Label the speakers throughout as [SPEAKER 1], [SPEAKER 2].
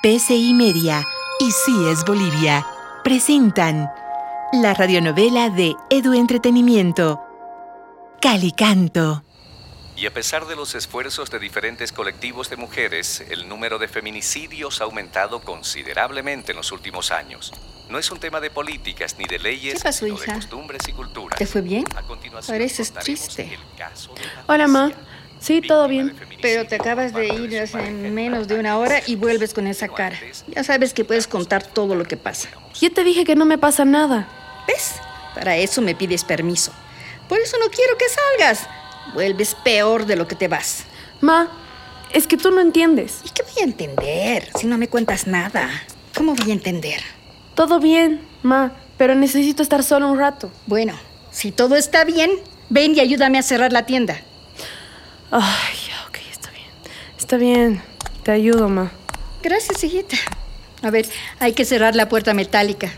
[SPEAKER 1] PCI Media y Sí es Bolivia presentan la radionovela de Edu Entretenimiento, Calicanto.
[SPEAKER 2] Y a pesar de los esfuerzos de diferentes colectivos de mujeres, el número de feminicidios ha aumentado considerablemente en los últimos años. No es un tema de políticas ni de leyes,
[SPEAKER 3] ¿Qué pasó,
[SPEAKER 2] sino de costumbres y culturas.
[SPEAKER 3] ¿Te fue bien?
[SPEAKER 2] A continuación,
[SPEAKER 3] Pareces triste.
[SPEAKER 2] el caso de
[SPEAKER 4] Hola, ma. Sí, todo bien.
[SPEAKER 3] Pero te acabas de ir hace menos de una hora y vuelves con esa cara. Ya sabes que puedes contar todo lo que pasa.
[SPEAKER 4] Yo te dije que no me pasa nada.
[SPEAKER 3] ¿Ves? Para eso me pides permiso. Por eso no quiero que salgas. Vuelves peor de lo que te vas.
[SPEAKER 4] Ma, es que tú no entiendes.
[SPEAKER 3] ¿Y qué voy a entender si no me cuentas nada? ¿Cómo voy a entender?
[SPEAKER 4] Todo bien, ma, pero necesito estar solo un rato.
[SPEAKER 3] Bueno, si todo está bien, ven y ayúdame a cerrar la tienda.
[SPEAKER 4] Ay, ya, ok, está bien. Está bien. Te ayudo, ma.
[SPEAKER 3] Gracias, hijita. A ver, hay que cerrar la puerta metálica.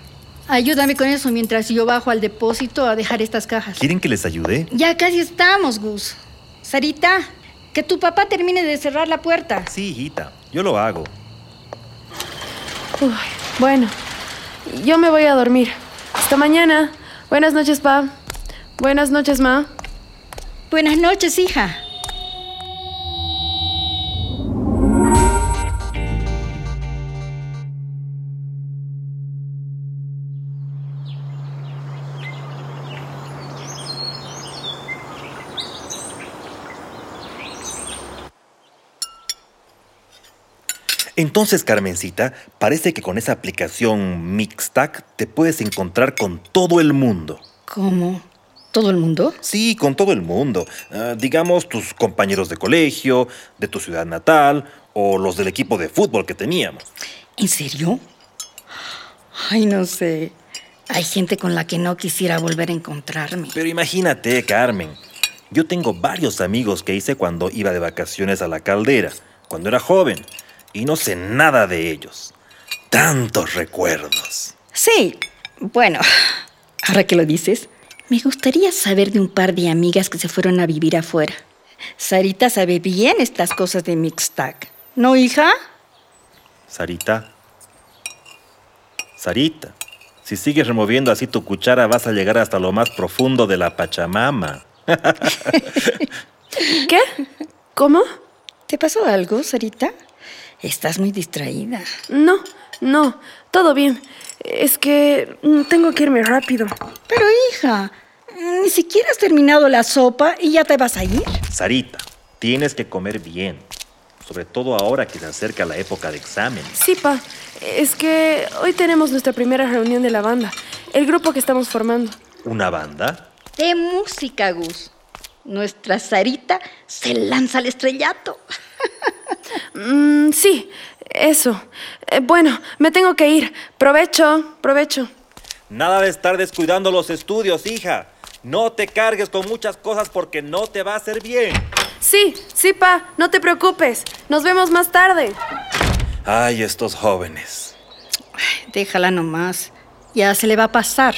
[SPEAKER 3] Ayúdame con eso mientras yo bajo al depósito a dejar estas cajas.
[SPEAKER 5] ¿Quieren que les ayude?
[SPEAKER 3] Ya casi estamos, Gus. Sarita, que tu papá termine de cerrar la puerta.
[SPEAKER 5] Sí, hijita, yo lo hago.
[SPEAKER 4] Uy, bueno, yo me voy a dormir. Hasta mañana. Buenas noches, pa. Buenas noches, ma.
[SPEAKER 3] Buenas noches, hija.
[SPEAKER 5] Entonces, Carmencita, parece que con esa aplicación Mixtac te puedes encontrar con todo el mundo.
[SPEAKER 3] ¿Cómo? ¿Todo el mundo?
[SPEAKER 5] Sí, con todo el mundo. Ah, digamos, tus compañeros de colegio, de tu ciudad natal o los del equipo de fútbol que teníamos.
[SPEAKER 3] ¿En serio? Ay, no sé. Hay gente con la que no quisiera volver a encontrarme.
[SPEAKER 5] Pero imagínate, Carmen. Yo tengo varios amigos que hice cuando iba de vacaciones a la caldera, cuando era joven, y no sé nada de ellos. Tantos recuerdos.
[SPEAKER 3] Sí, bueno, ahora que lo dices, me gustaría saber de un par de amigas que se fueron a vivir afuera. Sarita sabe bien estas cosas de Mixtac. ¿No, hija?
[SPEAKER 5] Sarita. Sarita. Si sigues removiendo así tu cuchara vas a llegar hasta lo más profundo de la Pachamama.
[SPEAKER 4] ¿Qué? ¿Cómo?
[SPEAKER 3] ¿Te pasó algo, Sarita? Estás muy distraída.
[SPEAKER 4] No, no, todo bien. Es que tengo que irme rápido.
[SPEAKER 3] Pero, hija, ni siquiera has terminado la sopa y ya te vas a ir.
[SPEAKER 5] Sarita, tienes que comer bien. Sobre todo ahora que se acerca la época de exámenes.
[SPEAKER 4] Sí, pa. Es que hoy tenemos nuestra primera reunión de la banda. El grupo que estamos formando.
[SPEAKER 5] ¿Una banda?
[SPEAKER 3] De música, Gus. Nuestra Sarita se lanza al estrellato.
[SPEAKER 4] Mm, sí, eso. Eh, bueno, me tengo que ir. Provecho, provecho.
[SPEAKER 5] Nada de estar descuidando los estudios, hija. No te cargues con muchas cosas porque no te va a hacer bien.
[SPEAKER 4] Sí, sí, pa. No te preocupes. Nos vemos más tarde.
[SPEAKER 5] Ay, estos jóvenes.
[SPEAKER 3] Déjala nomás. Ya se le va a pasar.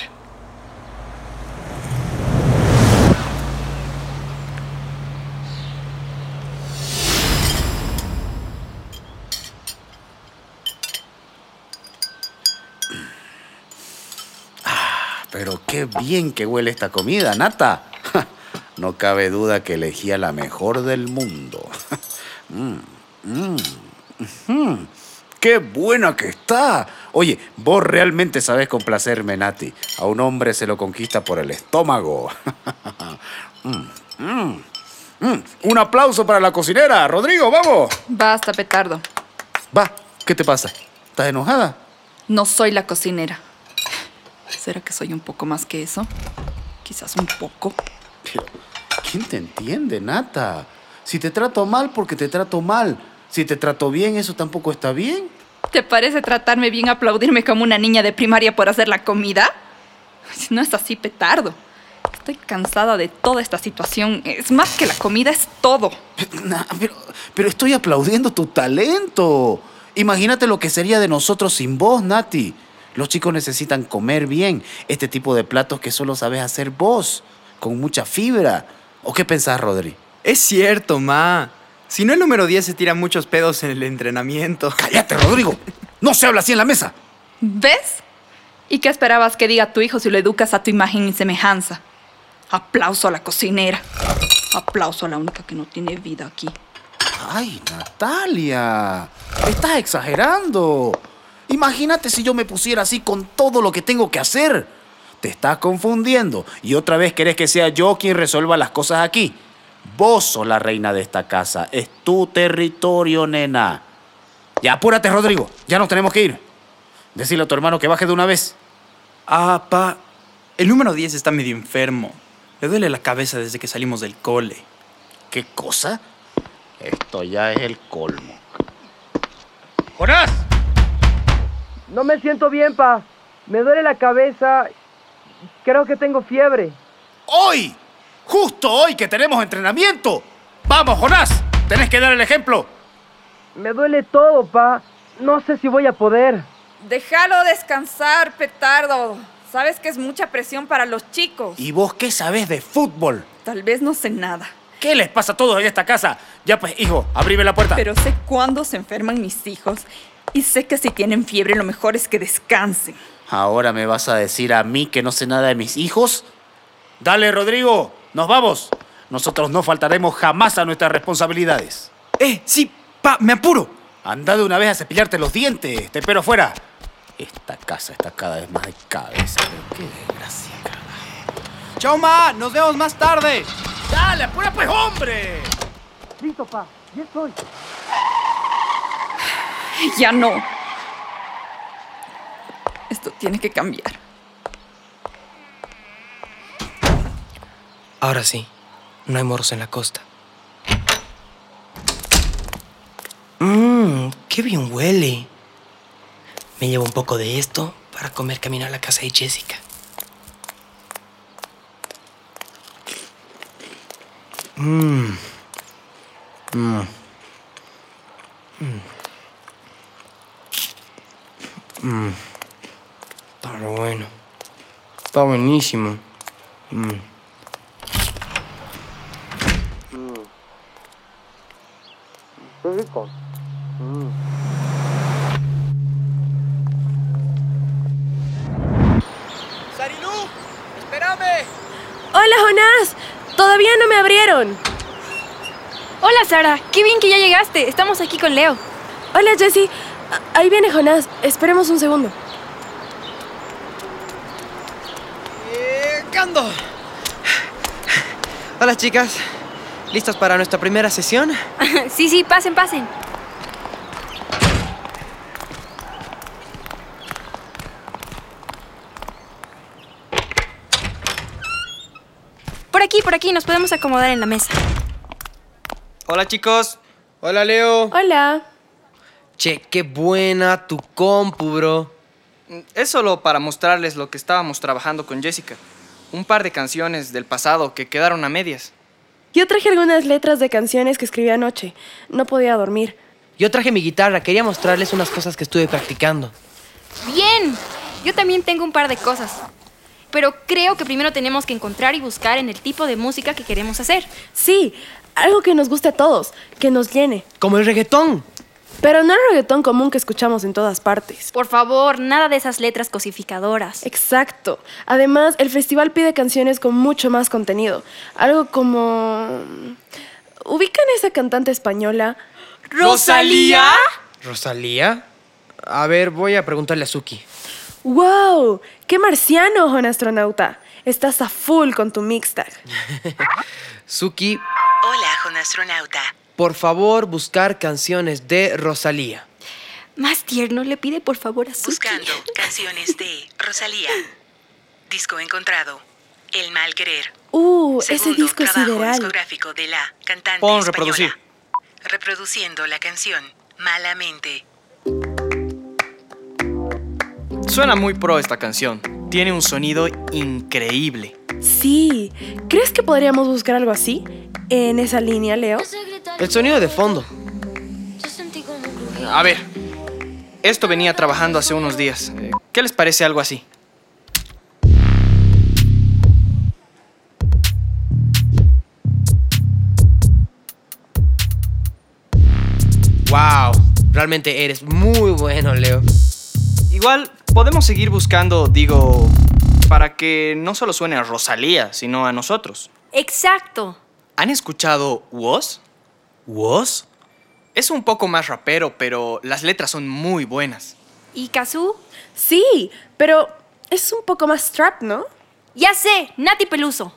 [SPEAKER 6] Qué bien que huele esta comida, Nata. No cabe duda que elegía la mejor del mundo. Mm, mm, mm. ¡Qué buena que está! Oye, vos realmente sabés complacerme, Nati. A un hombre se lo conquista por el estómago. Un aplauso para la cocinera. Rodrigo, vamos.
[SPEAKER 7] Basta, petardo.
[SPEAKER 6] Va, ¿qué te pasa? ¿Estás enojada?
[SPEAKER 7] No soy la cocinera. ¿Será que soy un poco más que eso? Quizás un poco.
[SPEAKER 6] Pero, ¿quién te entiende, Nata? Si te trato mal, porque te trato mal. Si te trato bien, eso tampoco está bien.
[SPEAKER 7] ¿Te parece tratarme bien aplaudirme como una niña de primaria por hacer la comida? No es así, petardo. Estoy cansada de toda esta situación. Es más que la comida, es todo.
[SPEAKER 6] Pero, pero estoy aplaudiendo tu talento. Imagínate lo que sería de nosotros sin vos, Nati. Los chicos necesitan comer bien este tipo de platos que solo sabes hacer vos, con mucha fibra. ¿O qué pensás, Rodri?
[SPEAKER 8] Es cierto, ma. Si no, el número 10 se tira muchos pedos en el entrenamiento.
[SPEAKER 6] ¡Cállate, Rodrigo! ¡No se habla así en la mesa!
[SPEAKER 7] ¿Ves? ¿Y qué esperabas que diga tu hijo si lo educas a tu imagen y semejanza? Aplauso a la cocinera. Aplauso a la única que no tiene vida aquí.
[SPEAKER 6] ¡Ay, Natalia! Estás exagerando. Imagínate si yo me pusiera así con todo lo que tengo que hacer. Te estás confundiendo y otra vez querés que sea yo quien resuelva las cosas aquí. Vos sos la reina de esta casa. Es tu territorio, nena. Ya apúrate, Rodrigo. Ya nos tenemos que ir. Decirle a tu hermano que baje de una vez.
[SPEAKER 8] Ah, pa. El número 10 está medio enfermo. Le duele la cabeza desde que salimos del cole.
[SPEAKER 6] ¿Qué cosa? Esto ya es el colmo. ¡Jonás!
[SPEAKER 9] No me siento bien, pa. Me duele la cabeza. Creo que tengo fiebre.
[SPEAKER 6] ¡Hoy! ¡Justo hoy que tenemos entrenamiento! ¡Vamos, Jonás! Tenés que dar el ejemplo.
[SPEAKER 9] Me duele todo, pa. No sé si voy a poder.
[SPEAKER 7] Déjalo descansar, petardo. Sabes que es mucha presión para los chicos.
[SPEAKER 6] ¿Y vos qué sabés de fútbol?
[SPEAKER 7] Tal vez no sé nada.
[SPEAKER 6] ¿Qué les pasa a todos en esta casa? Ya pues, hijo, abrime la puerta.
[SPEAKER 7] Pero sé cuándo se enferman mis hijos. Y sé que si tienen fiebre lo mejor es que descansen.
[SPEAKER 6] ¿Ahora me vas a decir a mí que no sé nada de mis hijos? Dale, Rodrigo, nos vamos. Nosotros no faltaremos jamás a nuestras responsabilidades.
[SPEAKER 8] ¡Eh, sí! ¡Pa! ¡Me apuro!
[SPEAKER 6] Anda de una vez a cepillarte los dientes. Te espero fuera. Esta casa está cada vez más de cabeza. Pero qué desgracia.
[SPEAKER 8] ¡Chao, ma! ¡Nos vemos más tarde!
[SPEAKER 6] ¡Dale, apura pues, hombre!
[SPEAKER 9] Listo, pa. Ya estoy.
[SPEAKER 7] Ya no. Esto tiene que cambiar.
[SPEAKER 10] Ahora sí, no hay moros en la costa. Mmm, qué bien huele. Me llevo un poco de esto para comer camino a la casa de Jessica. Mmm. Mmm. Mmm. Está re bueno. Está buenísimo. Mmm.
[SPEAKER 9] Qué rico.
[SPEAKER 8] ¡Sarilú! ¡Espérame!
[SPEAKER 4] Hola, Jonás. Todavía no me abrieron.
[SPEAKER 11] Hola Sara, qué bien que ya llegaste. Estamos aquí con Leo.
[SPEAKER 4] Hola, Jessie. Ahí viene Jonás. Esperemos un segundo.
[SPEAKER 10] Llegando. Hola chicas. ¿Listas para nuestra primera sesión?
[SPEAKER 11] sí, sí, pasen, pasen. Por aquí, por aquí, nos podemos acomodar en la mesa.
[SPEAKER 10] Hola chicos. Hola Leo.
[SPEAKER 4] Hola.
[SPEAKER 10] Che, qué buena tu compu, bro.
[SPEAKER 12] Es solo para mostrarles lo que estábamos trabajando con Jessica. Un par de canciones del pasado que quedaron a medias.
[SPEAKER 4] Yo traje algunas letras de canciones que escribí anoche. No podía dormir.
[SPEAKER 10] Yo traje mi guitarra, quería mostrarles unas cosas que estuve practicando.
[SPEAKER 11] Bien, yo también tengo un par de cosas. Pero creo que primero tenemos que encontrar y buscar en el tipo de música que queremos hacer.
[SPEAKER 4] Sí, algo que nos guste a todos, que nos llene.
[SPEAKER 10] Como el reggaetón.
[SPEAKER 4] Pero no el reggaetón común que escuchamos en todas partes.
[SPEAKER 11] Por favor, nada de esas letras cosificadoras.
[SPEAKER 4] Exacto. Además, el festival pide canciones con mucho más contenido. Algo como... ¿Ubican esa cantante española?
[SPEAKER 10] ¿Rosalía? ¿Rosalía? A ver, voy a preguntarle a Suki.
[SPEAKER 4] ¡Wow! ¡Qué marciano, Juan astronauta! Estás a full con tu mixtag.
[SPEAKER 10] Suki,
[SPEAKER 1] Hola, jonastronauta.
[SPEAKER 10] Por favor, buscar canciones de Rosalía.
[SPEAKER 11] Más tierno, le pide por favor a Suki.
[SPEAKER 1] Buscando canciones de Rosalía. Disco encontrado. El mal querer.
[SPEAKER 4] ¡Uh! ese disco
[SPEAKER 1] trabajo
[SPEAKER 4] sideral.
[SPEAKER 1] discográfico de la cantante
[SPEAKER 12] Pon
[SPEAKER 1] española.
[SPEAKER 12] reproducir.
[SPEAKER 1] Reproduciendo la canción Malamente.
[SPEAKER 12] Suena muy pro esta canción. Tiene un sonido increíble.
[SPEAKER 4] Sí. ¿Crees que podríamos buscar algo así? En esa línea, Leo.
[SPEAKER 10] El sonido de fondo.
[SPEAKER 12] A ver, esto venía trabajando hace unos días. Eh, ¿Qué les parece algo así?
[SPEAKER 10] realmente eres muy bueno, Leo.
[SPEAKER 12] Igual podemos seguir buscando, digo, para que no solo suene a Rosalía, sino a nosotros.
[SPEAKER 11] Exacto.
[SPEAKER 12] ¿Han escuchado Woz?
[SPEAKER 10] ¿Woz?
[SPEAKER 12] Es un poco más rapero, pero las letras son muy buenas.
[SPEAKER 11] ¿Y Kazú?
[SPEAKER 4] Sí, pero es un poco más trap, ¿no?
[SPEAKER 11] Ya sé, Nati Peluso.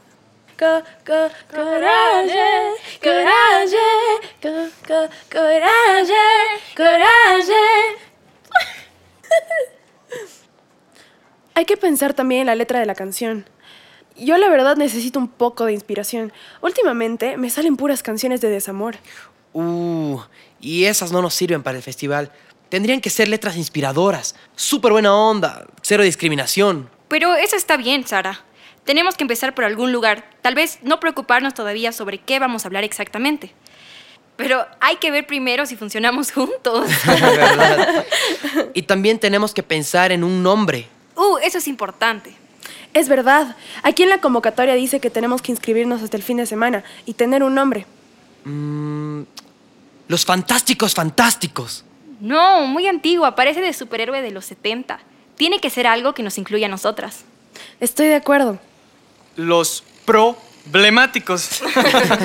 [SPEAKER 4] Co- co- coraje, coraje, co- co- coraje, coraje. Hay que pensar también en la letra de la canción. Yo la verdad necesito un poco de inspiración. Últimamente me salen puras canciones de desamor.
[SPEAKER 10] Uh, y esas no nos sirven para el festival. Tendrían que ser letras inspiradoras. Súper buena onda. Cero discriminación.
[SPEAKER 11] Pero eso está bien, Sara. Tenemos que empezar por algún lugar. Tal vez no preocuparnos todavía sobre qué vamos a hablar exactamente. Pero hay que ver primero si funcionamos juntos.
[SPEAKER 10] ¿Verdad? y también tenemos que pensar en un nombre.
[SPEAKER 11] Uh, eso es importante.
[SPEAKER 4] Es verdad. Aquí en la convocatoria dice que tenemos que inscribirnos hasta el fin de semana y tener un nombre.
[SPEAKER 10] Mm, los fantásticos fantásticos.
[SPEAKER 11] No, muy antigua, parece de superhéroe de los 70. Tiene que ser algo que nos incluya a nosotras.
[SPEAKER 4] Estoy de acuerdo.
[SPEAKER 12] Los problemáticos.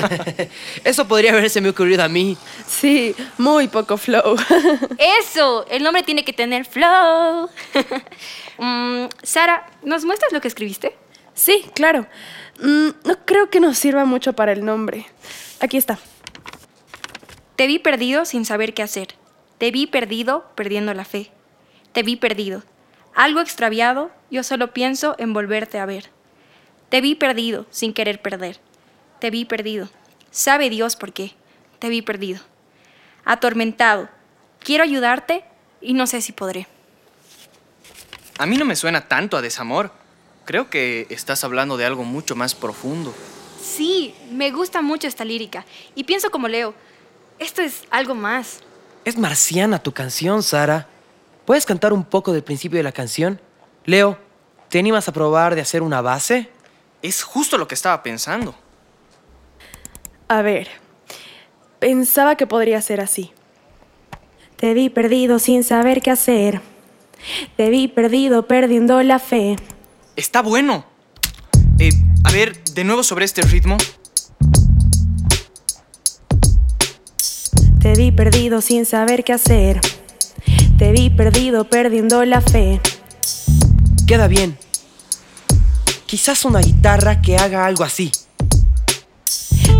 [SPEAKER 10] Eso podría haberse me ocurrido a mí.
[SPEAKER 4] Sí, muy poco flow.
[SPEAKER 11] Eso, el nombre tiene que tener flow. Sara, ¿nos muestras lo que escribiste?
[SPEAKER 4] Sí, claro. Mm, no creo que nos sirva mucho para el nombre. Aquí está.
[SPEAKER 11] Te vi perdido sin saber qué hacer. Te vi perdido perdiendo la fe. Te vi perdido. Algo extraviado, yo solo pienso en volverte a ver. Te vi perdido sin querer perder. Te vi perdido. Sabe Dios por qué. Te vi perdido. Atormentado. Quiero ayudarte y no sé si podré.
[SPEAKER 12] A mí no me suena tanto a desamor. Creo que estás hablando de algo mucho más profundo.
[SPEAKER 11] Sí, me gusta mucho esta lírica y pienso como Leo. Esto es algo más.
[SPEAKER 10] Es marciana tu canción, Sara. ¿Puedes cantar un poco del principio de la canción? Leo, ¿te animas a probar de hacer una base?
[SPEAKER 12] Es justo lo que estaba pensando.
[SPEAKER 4] A ver. Pensaba que podría ser así. Te vi perdido sin saber qué hacer. Te vi perdido perdiendo la fe.
[SPEAKER 12] Está bueno. Eh, a ver, de nuevo sobre este ritmo.
[SPEAKER 4] Te vi perdido sin saber qué hacer. Te vi perdido perdiendo la fe.
[SPEAKER 10] Queda bien. Quizás una guitarra que haga algo así.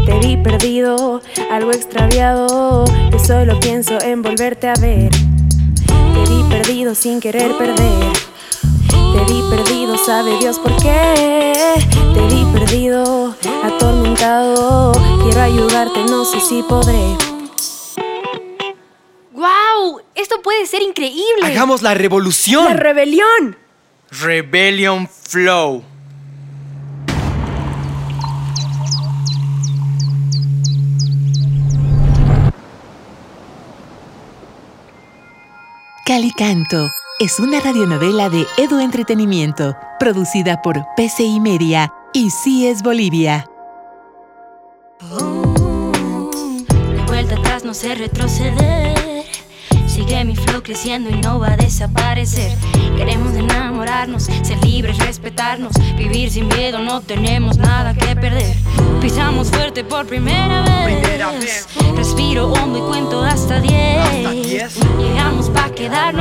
[SPEAKER 4] Te vi perdido, algo extraviado. Yo solo pienso en volverte a ver. Te vi perdido sin querer perder. Te vi perdido, sabe Dios por qué. Te vi perdido, atormentado. Quiero ayudarte, no sé si podré.
[SPEAKER 11] ¡Wow! Esto puede ser increíble.
[SPEAKER 10] ¡Hagamos la revolución!
[SPEAKER 4] ¡La rebelión!
[SPEAKER 12] Rebellion Flow.
[SPEAKER 13] Calicanto es una radionovela de Edu Entretenimiento, producida por PCI Media y CIES Bolivia.
[SPEAKER 14] De vuelta atrás no sé retroceder. Sigue mi flow creciendo y no va a desaparecer. Queremos enamorarnos, ser libres, respetarnos. Vivir sin miedo, no tenemos nada que perder. Pisamos fuerte por primera vez. Respiro hondo y cuento hasta 10. Llegamos para quedarnos,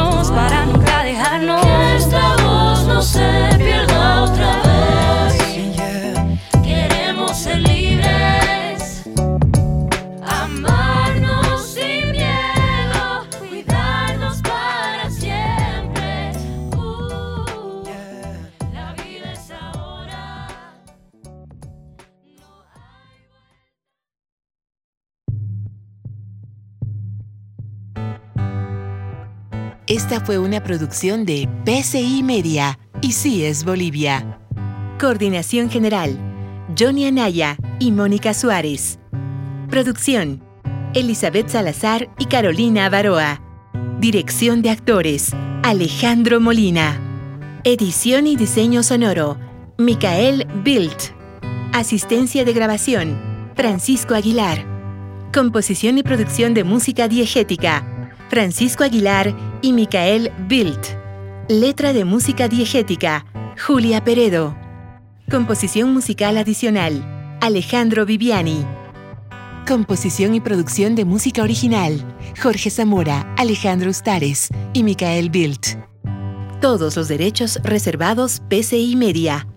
[SPEAKER 13] Esta fue una producción de PCI Media y CIES Bolivia. Coordinación General, Johnny Anaya y Mónica Suárez. Producción, Elizabeth Salazar y Carolina Avaroa. Dirección de actores, Alejandro Molina. Edición y diseño sonoro, Micael Bildt. Asistencia de grabación, Francisco Aguilar. Composición y producción de música diegética, Francisco Aguilar y Micael Bilt. Letra de música diegética, Julia Peredo. Composición musical adicional, Alejandro Viviani. Composición y producción de música original, Jorge Zamora, Alejandro Ustares y Micael Bilt. Todos los derechos reservados PCI Media.